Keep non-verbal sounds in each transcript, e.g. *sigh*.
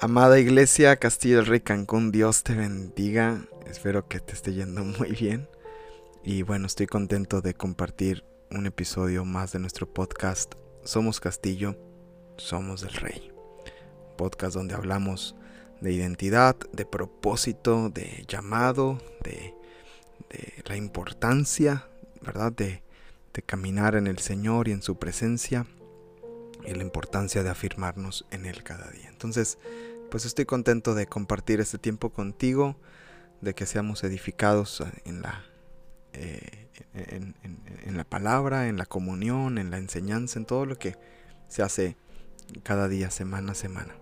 Amada Iglesia Castillo del Rey Cancún, Dios te bendiga. Espero que te esté yendo *laughs* muy bien. Y bueno, estoy contento de compartir un episodio más de nuestro podcast Somos Castillo, Somos del Rey. podcast donde hablamos de identidad, de propósito, de llamado, de, la importancia, ¿verdad? De, de caminar en el Señor y en su presencia y la importancia de afirmarnos en Él cada día. Entonces, pues estoy contento de compartir este tiempo contigo, de que seamos edificados en la, eh, en, la palabra, en la comunión, en la enseñanza, en todo lo que se hace cada día, semana a semana.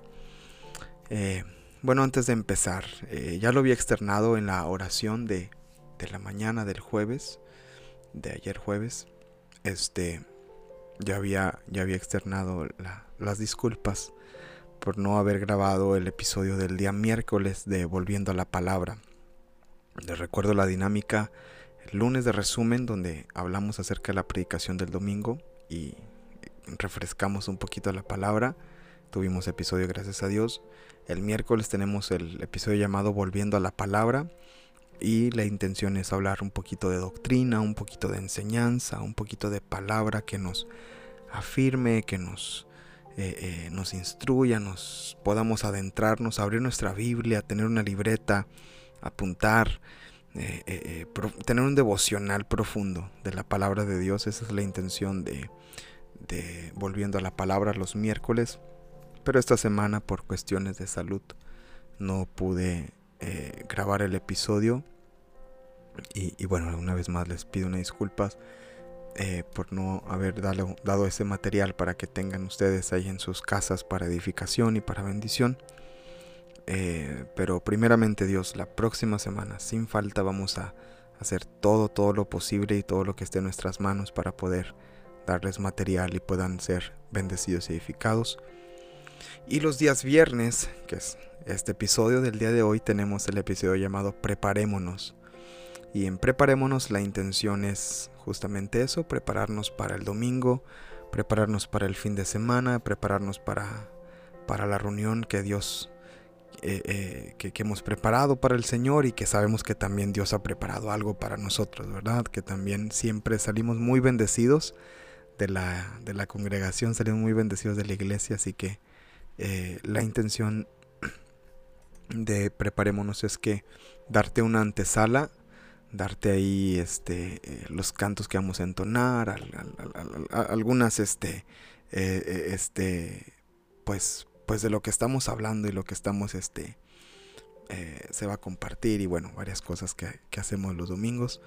Eh, bueno, antes de empezar, eh, ya lo había externado en la oración de, de la mañana del jueves, de ayer jueves. Este, ya había, ya había externado las disculpas por no haber grabado el episodio del día miércoles de Volviendo a la Palabra. Les recuerdo la dinámica el lunes de resumen donde hablamos acerca de la predicación del domingo y refrescamos un poquito la palabra. Tuvimos episodio gracias a Dios. El miércoles tenemos el episodio llamado Volviendo a la Palabra y la intención es hablar un poquito de doctrina, un poquito de enseñanza, un poquito de palabra que nos afirme, que nos, eh, eh, nos instruya, nos podamos adentrarnos, abrir nuestra Biblia, tener una libreta, apuntar, eh, tener un devocional profundo de la palabra de Dios. Esa es la intención de, de volviendo a la palabra los miércoles. Pero esta semana por cuestiones de salud no pude eh, grabar el episodio. Y, bueno, una vez más les pido una disculpas eh, por no haber dado, dado, ese material para que tengan ustedes ahí en sus casas para edificación y para bendición. Eh, pero primeramente Dios, la próxima semana, sin falta, vamos a hacer todo, todo lo posible y todo lo que esté en nuestras manos para poder darles material y puedan ser bendecidos y edificados. Y los días viernes, que es este episodio del día de hoy, tenemos el episodio llamado Preparémonos. Y en Preparémonos la intención es justamente eso, prepararnos para el domingo, prepararnos para el fin de semana, prepararnos para, para la reunión que Dios, eh, eh, que, hemos preparado para el Señor y que sabemos que también Dios ha preparado algo para nosotros, ¿verdad? Que también siempre salimos muy bendecidos de la, de la congregación, salimos muy bendecidos de la iglesia, así que eh, la intención de preparémonos es que darte una antesala, darte ahí este, eh, los cantos que vamos a entonar, algunas este, eh, este, pues, pues de lo que estamos hablando y lo que estamos este, se va a compartir y bueno, varias cosas que, hacemos los domingos.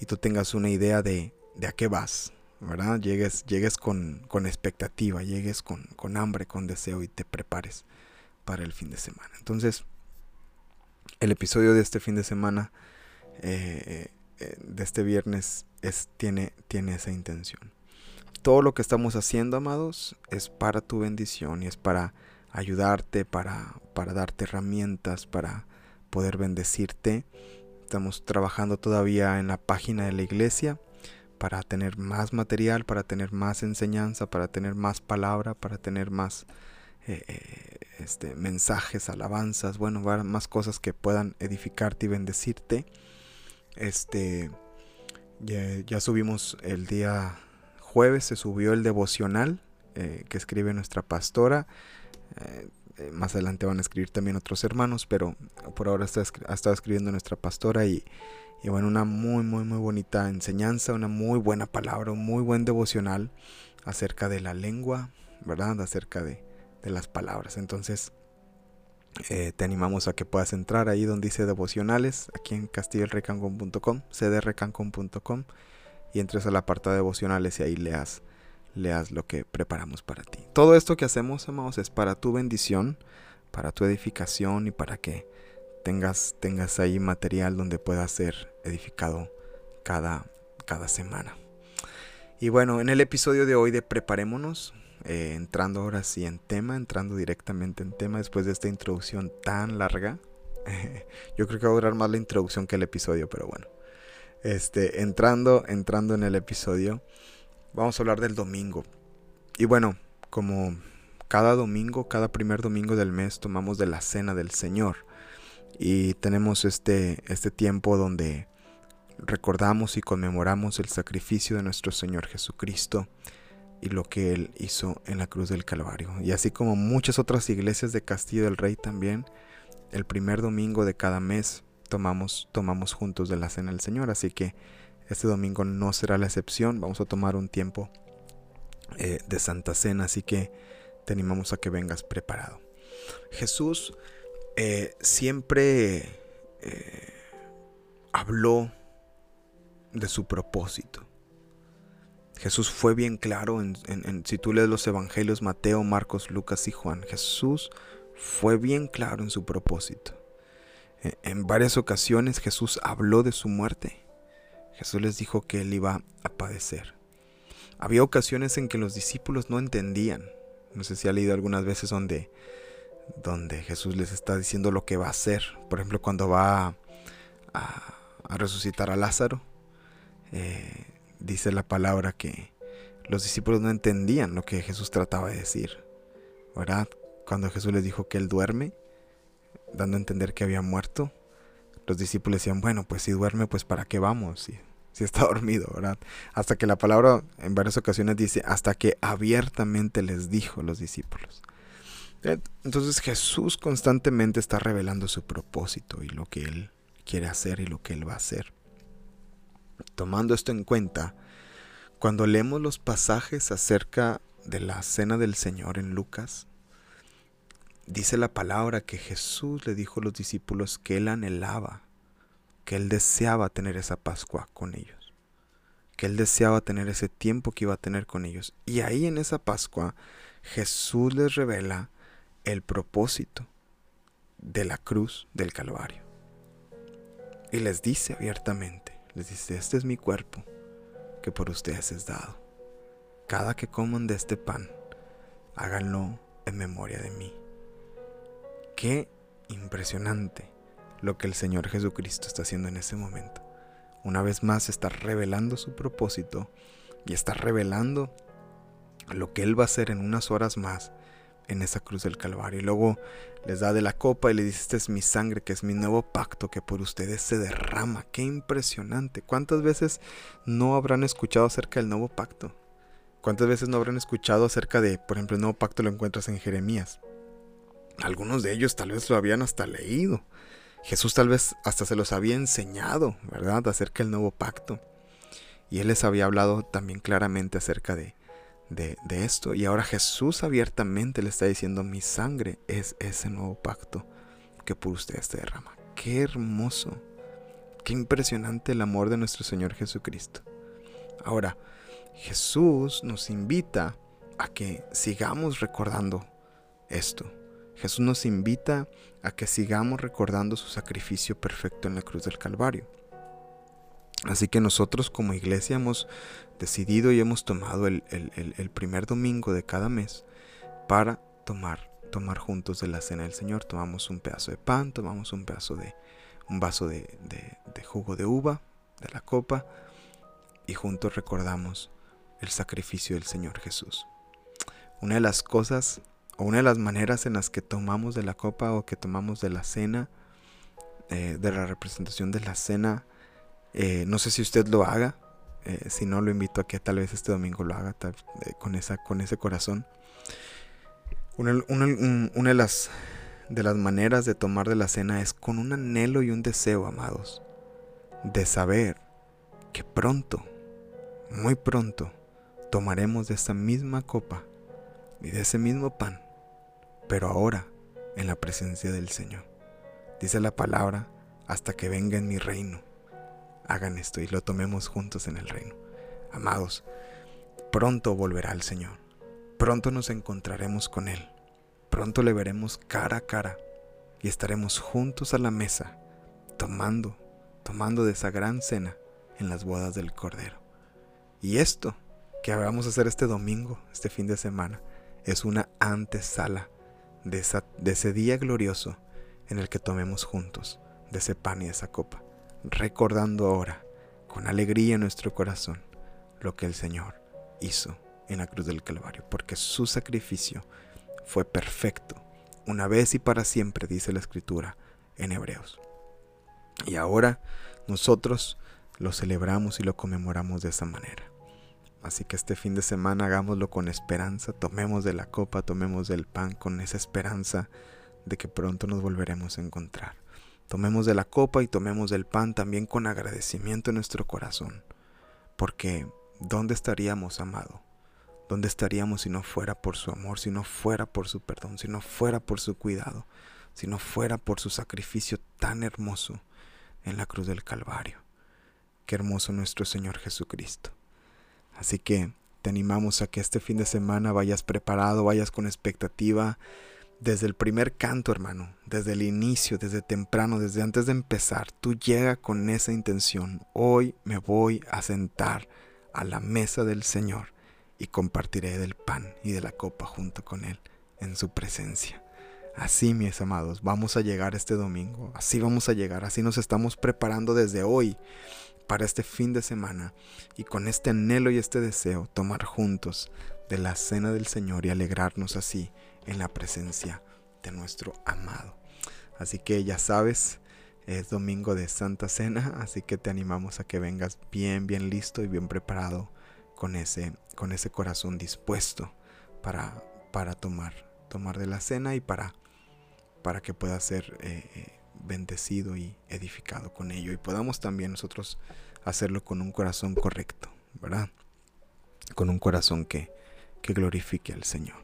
Y tú tengas una idea de, de a qué vas, Llegues, llegues con, con expectativa, llegues con, con, hambre, con deseo y te prepares para el fin de semana. Entonces, el episodio de este fin de semana, eh, eh, de este viernes, es, tiene, tiene esa intención. Todo lo que estamos haciendo, amados, es para tu bendición y es para ayudarte, para, para darte herramientas, para poder bendecirte. Estamos trabajando todavía en la página de la iglesia para tener más material, para tener más enseñanza, para tener más palabra, para tener más eh, eh, este, mensajes, alabanzas, bueno, más cosas que puedan edificarte y bendecirte. Este, ya, subimos el día jueves, se subió el devocional eh, que escribe nuestra pastora. más adelante van a escribir también otros hermanos, pero por ahora está, ha estado escribiendo nuestra pastora y y bueno, una muy, muy, muy bonita enseñanza, una muy buena palabra, un muy buen devocional acerca de la lengua, ¿verdad? Acerca de, las palabras. Entonces, eh, te animamos a que puedas entrar ahí donde dice devocionales, aquí en castillolrecancon.com, cdrecancon.com, y entres a la apartado de devocionales y ahí leas, leas lo que preparamos para ti. Todo esto que hacemos, amados, es para tu bendición, para tu edificación y para que tengas, tengas ahí material donde pueda ser edificado cada, cada semana. Y bueno, en el episodio de hoy de Preparémonos, eh, entrando ahora sí en tema, entrando directamente en tema después de esta introducción tan larga. *laughs* yo creo que va a durar más la introducción que el episodio, pero bueno. Este, entrando, entrando en el episodio, vamos a hablar del domingo. Y bueno, como cada domingo, cada primer domingo del mes tomamos de la cena del Señor y tenemos este, este tiempo donde recordamos y conmemoramos el sacrificio de nuestro Señor Jesucristo y lo que Él hizo en la cruz del Calvario. Y así como muchas otras iglesias de Castillo del Rey también, el primer domingo de cada mes tomamos, tomamos juntos de la cena del Señor. Así que este domingo no será la excepción. Vamos a tomar un tiempo eh, de Santa Cena, así que te animamos a que vengas preparado. Jesús eh, siempre eh, habló de su propósito. Jesús fue bien claro en, si tú lees los evangelios Mateo, Marcos, Lucas y Juan. Jesús fue bien claro en su propósito. E, en varias ocasiones Jesús habló de su muerte. Jesús les dijo que él iba a padecer. Había ocasiones en que los discípulos no entendían. No sé si ha leído algunas veces donde, donde Jesús les está diciendo lo que va a hacer. Por ejemplo, cuando va a, resucitar a Lázaro, eh, dice la palabra que los discípulos no entendían lo que Jesús trataba de decir. ¿Verdad? Cuando Jesús les dijo que él duerme, dando a entender que había muerto, los discípulos decían, bueno, pues si duerme, pues para qué vamos, si, si está *laughs* dormido, ¿verdad? Hasta que la palabra en varias ocasiones dice, hasta que abiertamente les dijo los discípulos. Entonces Jesús constantemente está revelando su propósito y lo que Él quiere hacer y lo que Él va a hacer. Tomando esto en cuenta, cuando leemos los pasajes acerca de la cena del Señor en Lucas, dice la palabra que Jesús le dijo a los discípulos que él anhelaba, que él deseaba tener esa Pascua con ellos, que él deseaba tener ese tiempo que iba a tener con ellos. Y ahí en esa Pascua Jesús les revela el propósito de la cruz del Calvario. Y les dice abiertamente, les dice, este es mi cuerpo que por ustedes es dado. Cada que coman de este pan, háganlo en memoria de mí. Qué impresionante lo que el Señor Jesucristo está haciendo en ese momento. Una vez más está revelando su propósito y está revelando lo que Él va a hacer en unas horas más en esa cruz del Calvario. Y luego les da de la copa y le dice, esta es mi sangre, que es mi nuevo pacto que por ustedes se derrama. Qué impresionante. ¿Cuántas veces no habrán escuchado acerca del nuevo pacto? ¿Cuántas veces no habrán escuchado acerca de, por ejemplo, el nuevo pacto lo encuentras en Jeremías? Algunos de ellos tal vez lo habían hasta leído. Jesús tal vez hasta se los había enseñado, ¿verdad?, acerca del nuevo pacto. Y Él les había hablado también claramente acerca de, de, esto. Y ahora Jesús abiertamente le está diciendo, mi sangre es ese nuevo pacto que por ustedes se derrama. Qué hermoso, qué impresionante el amor de nuestro Señor Jesucristo. Ahora, Jesús nos invita a que sigamos recordando esto Jesús nos invita a que sigamos recordando su sacrificio perfecto en la cruz del Calvario. Así que nosotros como iglesia hemos decidido y hemos tomado el, primer domingo de cada mes para tomar, tomar juntos de la cena del Señor. Tomamos un pedazo de pan, tomamos un pedazo de un vaso de, jugo de uva, de la copa, y juntos recordamos el sacrificio del Señor Jesús. Una de las cosas o una de las maneras en las que tomamos de la copa o que tomamos de la cena, eh, de la representación de la cena, eh, no sé si usted lo haga, eh, si no lo invito a que tal vez este domingo lo haga con, esa, con ese corazón. Una, de, las, de las maneras de tomar de la cena es con un anhelo y un deseo, amados, de saber que pronto, muy pronto, tomaremos de esta misma copa y de ese mismo pan pero ahora en la presencia del Señor. Dice la palabra, hasta que venga en mi reino. Hagan esto y lo tomemos juntos en el reino. Amados, pronto volverá el Señor. Pronto nos encontraremos con Él. Pronto le veremos cara a cara y estaremos juntos a la mesa, tomando, tomando de esa gran cena en las bodas del Cordero. Y esto que vamos a hacer este domingo, este fin de semana, es una antesala de, ese día glorioso en el que tomemos juntos de ese pan y de esa copa, recordando ahora con alegría en nuestro corazón lo que el Señor hizo en la cruz del Calvario, porque su sacrificio fue perfecto, una vez y para siempre, dice la escritura en Hebreos. Y ahora nosotros lo celebramos y lo conmemoramos de esa manera. Así que este fin de semana hagámoslo con esperanza, tomemos de la copa, tomemos del pan con esa esperanza de que pronto nos volveremos a encontrar. Tomemos de la copa y tomemos del pan también con agradecimiento en nuestro corazón, porque ¿dónde estaríamos, amado? ¿Dónde estaríamos si no fuera por su amor, si no fuera por su perdón, si no fuera por su cuidado, si no fuera por su sacrificio tan hermoso en la cruz del Calvario? Qué hermoso nuestro Señor Jesucristo. Así que te animamos a que este fin de semana vayas preparado, vayas con expectativa. Desde el primer canto, hermano, desde el inicio, desde temprano, desde antes de empezar, tú llega con esa intención. Hoy me voy a sentar a la mesa del Señor y compartiré del pan y de la copa junto con Él en su presencia. Así, mis amados, vamos a llegar este domingo, así vamos a llegar, así nos estamos preparando desde hoy para este fin de semana y con este anhelo y este deseo tomar juntos de la cena del Señor y alegrarnos así en la presencia de nuestro amado. Así que ya sabes, es domingo de Santa Cena, así que te animamos a que vengas bien, bien listo y bien preparado con ese, con ese corazón dispuesto para, para tomar, tomar de la cena y para, para que pueda ser eh, eh, bendecido y edificado con ello y podamos también nosotros hacerlo con un corazón correcto, ¿verdad? Con un corazón que, que glorifique al Señor.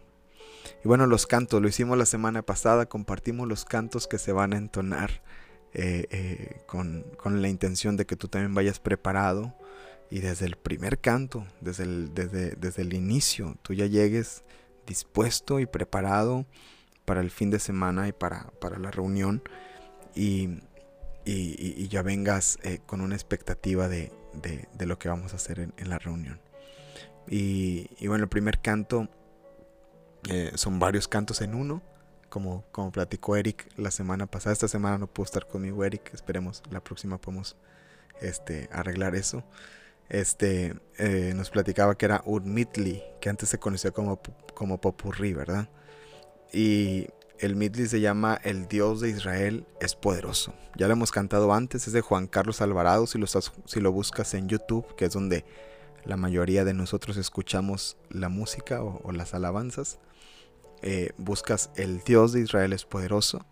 Y bueno, los cantos, lo hicimos la semana pasada, compartimos los cantos que se van a entonar eh, eh, con, con, la intención de que tú también vayas preparado y desde el primer canto, desde el, desde, desde el inicio, tú ya llegues dispuesto y preparado para el fin de semana y para, para la reunión y, y, ya vengas eh, con una expectativa de, de, lo que vamos a hacer en, la reunión. Y, y, bueno, el primer canto eh, son varios cantos en uno, como, como platicó Eric la semana pasada. Esta semana no pudo estar conmigo Eric, esperemos la próxima podemos este, arreglar eso. Este, eh, nos platicaba que era Urmitli, que antes se conocía como, como Popurrí, ¿verdad? Y, el Midley se llama El Dios de Israel es poderoso. Ya lo hemos cantado antes, es de Juan Carlos Alvarado, si lo, si lo buscas en YouTube, que es donde la mayoría de nosotros escuchamos la música o, las alabanzas. Eh, buscas El Dios de Israel es poderoso,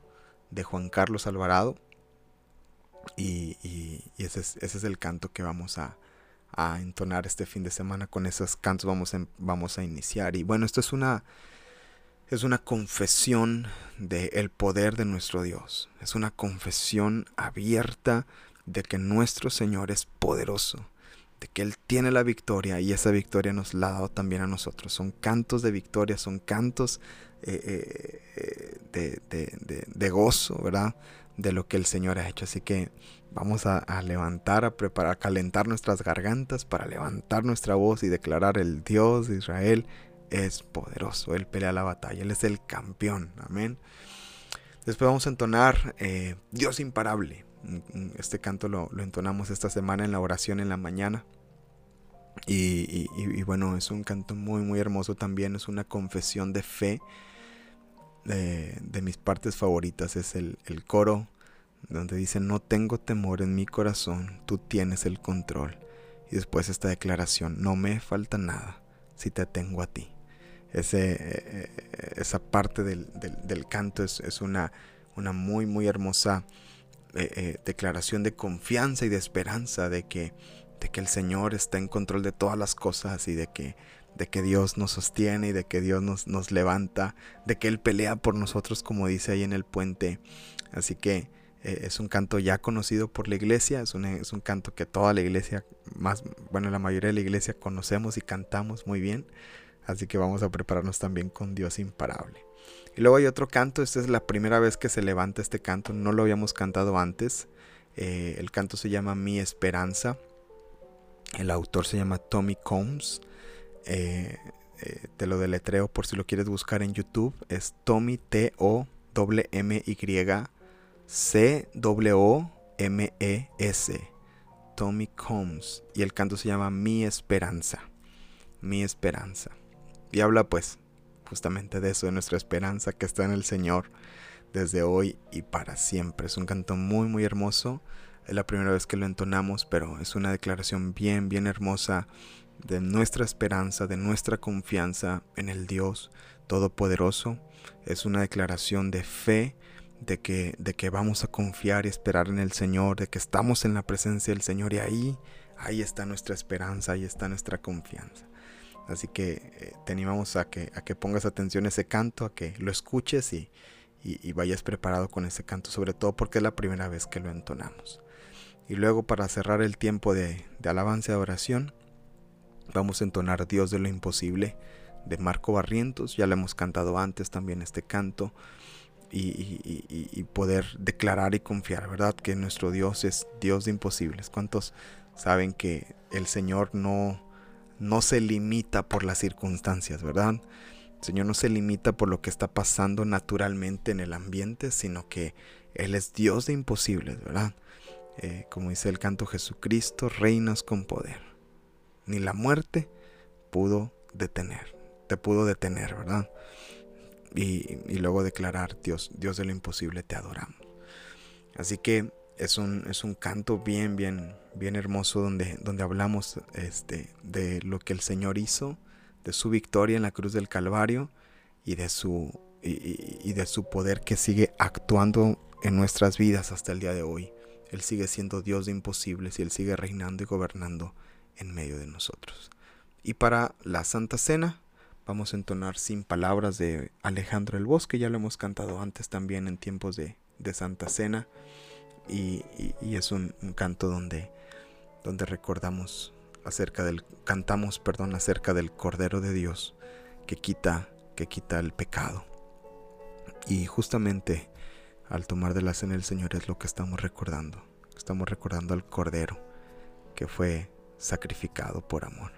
de Juan Carlos Alvarado. Y, ese, es, el canto que vamos a, entonar este fin de semana. Con esos cantos vamos, vamos a iniciar. Y bueno, esto es una es una confesión del el poder de nuestro Dios. Es una confesión abierta de que nuestro Señor es poderoso, de que Él tiene la victoria y esa victoria nos la ha dado también a nosotros. Son cantos de victoria, son cantos eh, eh, de, gozo, ¿verdad? De lo que el Señor ha hecho. Así que vamos a, levantar, a preparar, a calentar nuestras gargantas para levantar nuestra voz y declarar el Dios de Israel es poderoso, Él pelea la batalla, Él es el campeón, amén. Después vamos a entonar eh, Dios imparable. Este canto lo, entonamos esta semana en la oración en la mañana. Y, bueno, es un canto muy, muy hermoso también. Es una confesión de fe. De, mis partes favoritas es el, el coro donde dice, no tengo temor en mi corazón, tú tienes el control. Y después esta declaración, no me falta nada si te tengo a ti ese, eh, esa parte del, canto es, una, una, muy, muy hermosa eh, eh, declaración de confianza y de esperanza de que, de que el Señor está en control de todas las cosas y de que, de que Dios nos sostiene y de que Dios nos, nos levanta, de que Él pelea por nosotros, como dice ahí en el puente. Así que es un canto ya conocido por la iglesia, es un, es un canto que toda la iglesia, más, bueno, la mayoría de la iglesia conocemos y cantamos muy bien. Así que vamos a prepararnos también con Dios imparable. Y luego hay otro canto, esta es la primera vez que se levanta este canto, no lo habíamos cantado antes. Eh, el canto se llama Mi Esperanza. El autor se llama Tommy Combs. Eh, eh, te lo deletreo por si lo quieres buscar en YouTube. Es Tommy T O M M Y C W M E S. Tommy Combs. Y el canto se llama Mi Esperanza. Mi Esperanza. Y habla pues justamente de eso, de nuestra esperanza que está en el Señor desde hoy y para siempre. Es un canto muy, muy hermoso. Es la primera vez que lo entonamos, pero es una declaración bien, bien hermosa de nuestra esperanza, de nuestra confianza en el Dios Todopoderoso. Es una declaración de fe, de que, de que vamos a confiar y esperar en el Señor, de que estamos en la presencia del Señor y ahí, ahí está nuestra esperanza, ahí está nuestra confianza. Así que eh, te animamos a que, a que pongas atención a ese canto, a que lo escuches y, y, vayas preparado con ese canto, sobre todo porque es la primera vez que lo entonamos. Y luego para cerrar el tiempo de, de alabanza y oración, vamos a entonar Dios de lo imposible de Marco Barrientos, ya lo hemos cantado antes también este canto, y, y, poder declarar y confiar, ¿verdad? Que nuestro Dios es Dios de imposibles. ¿Cuántos saben que el Señor no, no se limita por las circunstancias, ¿verdad? El Señor no se limita por lo que está pasando naturalmente en el ambiente, sino que Él es Dios de imposibles, ¿verdad? Eh, como dice el canto Jesucristo, reinas con poder. Ni la muerte pudo detener, te pudo detener, ¿verdad? Y, y, luego declarar, Dios, Dios de lo imposible, te adoramos. Así que es un, es un canto bien, bien, bien hermoso donde, donde hablamos este, de lo que el Señor hizo de su victoria en la cruz del Calvario y de su, y, de su poder que sigue actuando en nuestras vidas hasta el día de hoy. Él sigue siendo Dios de imposibles y Él sigue reinando y gobernando en medio de nosotros. Y para la Santa Cena vamos a entonar sin palabras de Alejandro el Bosque, ya lo hemos cantado antes también en tiempos de, Santa Cena y, es un, canto donde, donde recordamos acerca del cantamos, perdón, acerca del Cordero de Dios que quita que quita el pecado. Y justamente al tomar de la cena el Señor es lo que estamos recordando. Estamos recordando al Cordero que fue sacrificado por amor.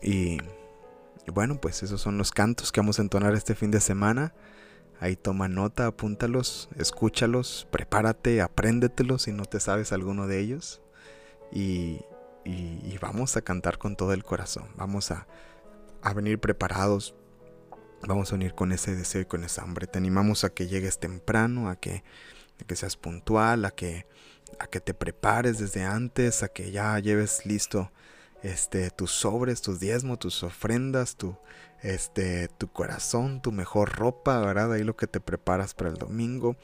Y, bueno, pues esos son los cantos que vamos a entonar este fin de semana. Ahí toma nota, apúntalos, escúchalos, prepárate, apréndetelos si no te sabes alguno de ellos. Y, y, vamos a cantar con todo el corazón. Vamos a, venir preparados. Vamos a venir con ese deseo y con esa hambre. Te animamos a que llegues temprano, a que, que seas puntual, a que, a que te prepares desde antes, a que ya lleves listo este, tus sobres, tus diezmos, tus ofrendas, tu, este, tu corazón, tu mejor ropa, ¿verdad? Ahí lo que te preparas para el domingo.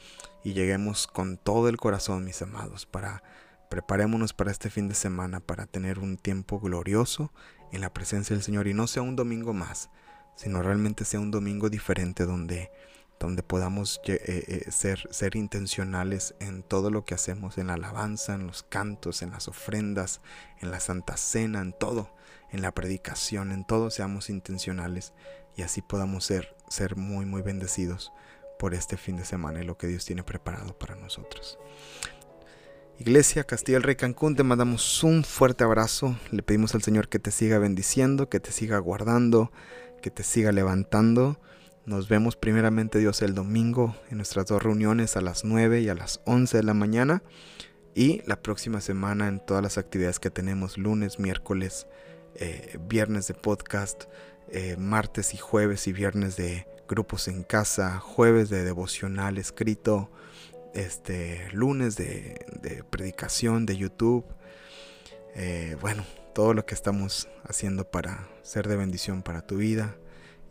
Y lleguemos con todo el corazón, mis amados, para Preparémonos para este fin de semana para tener un tiempo glorioso en la presencia del Señor y no sea un domingo más, sino realmente sea un domingo diferente donde, donde podamos eh, eh, ser, ser intencionales en todo lo que hacemos, en la alabanza, en los cantos, en las ofrendas, en la Santa Cena, en todo, en la predicación, en todo seamos intencionales y así podamos ser, ser muy, muy bendecidos por este fin de semana y lo que Dios tiene preparado para nosotros. Iglesia Castilla del Rey Cancún, te mandamos un fuerte abrazo. Le pedimos al Señor que te siga bendiciendo, que te siga guardando, que te siga levantando. Nos vemos primeramente Dios el domingo en nuestras dos reuniones a las 9 y a las 11 de la mañana. Y la próxima semana en todas las actividades que tenemos, lunes, miércoles, eh, viernes de podcast, eh, martes y jueves y viernes de grupos en casa, jueves de devocional escrito este lunes de, predicación de YouTube. Eh, bueno, todo lo que estamos haciendo para ser de bendición para tu vida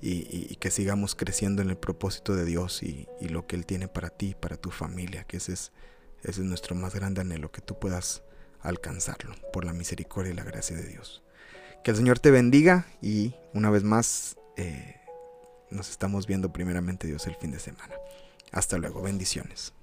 y, que sigamos creciendo en el propósito de Dios y, lo que Él tiene para ti, para tu familia, que ese es, nuestro más grande anhelo, que tú puedas alcanzarlo por la misericordia y la gracia de Dios. Que el Señor te bendiga y una vez más eh, nos estamos viendo primeramente Dios el fin de semana. Hasta luego, bendiciones.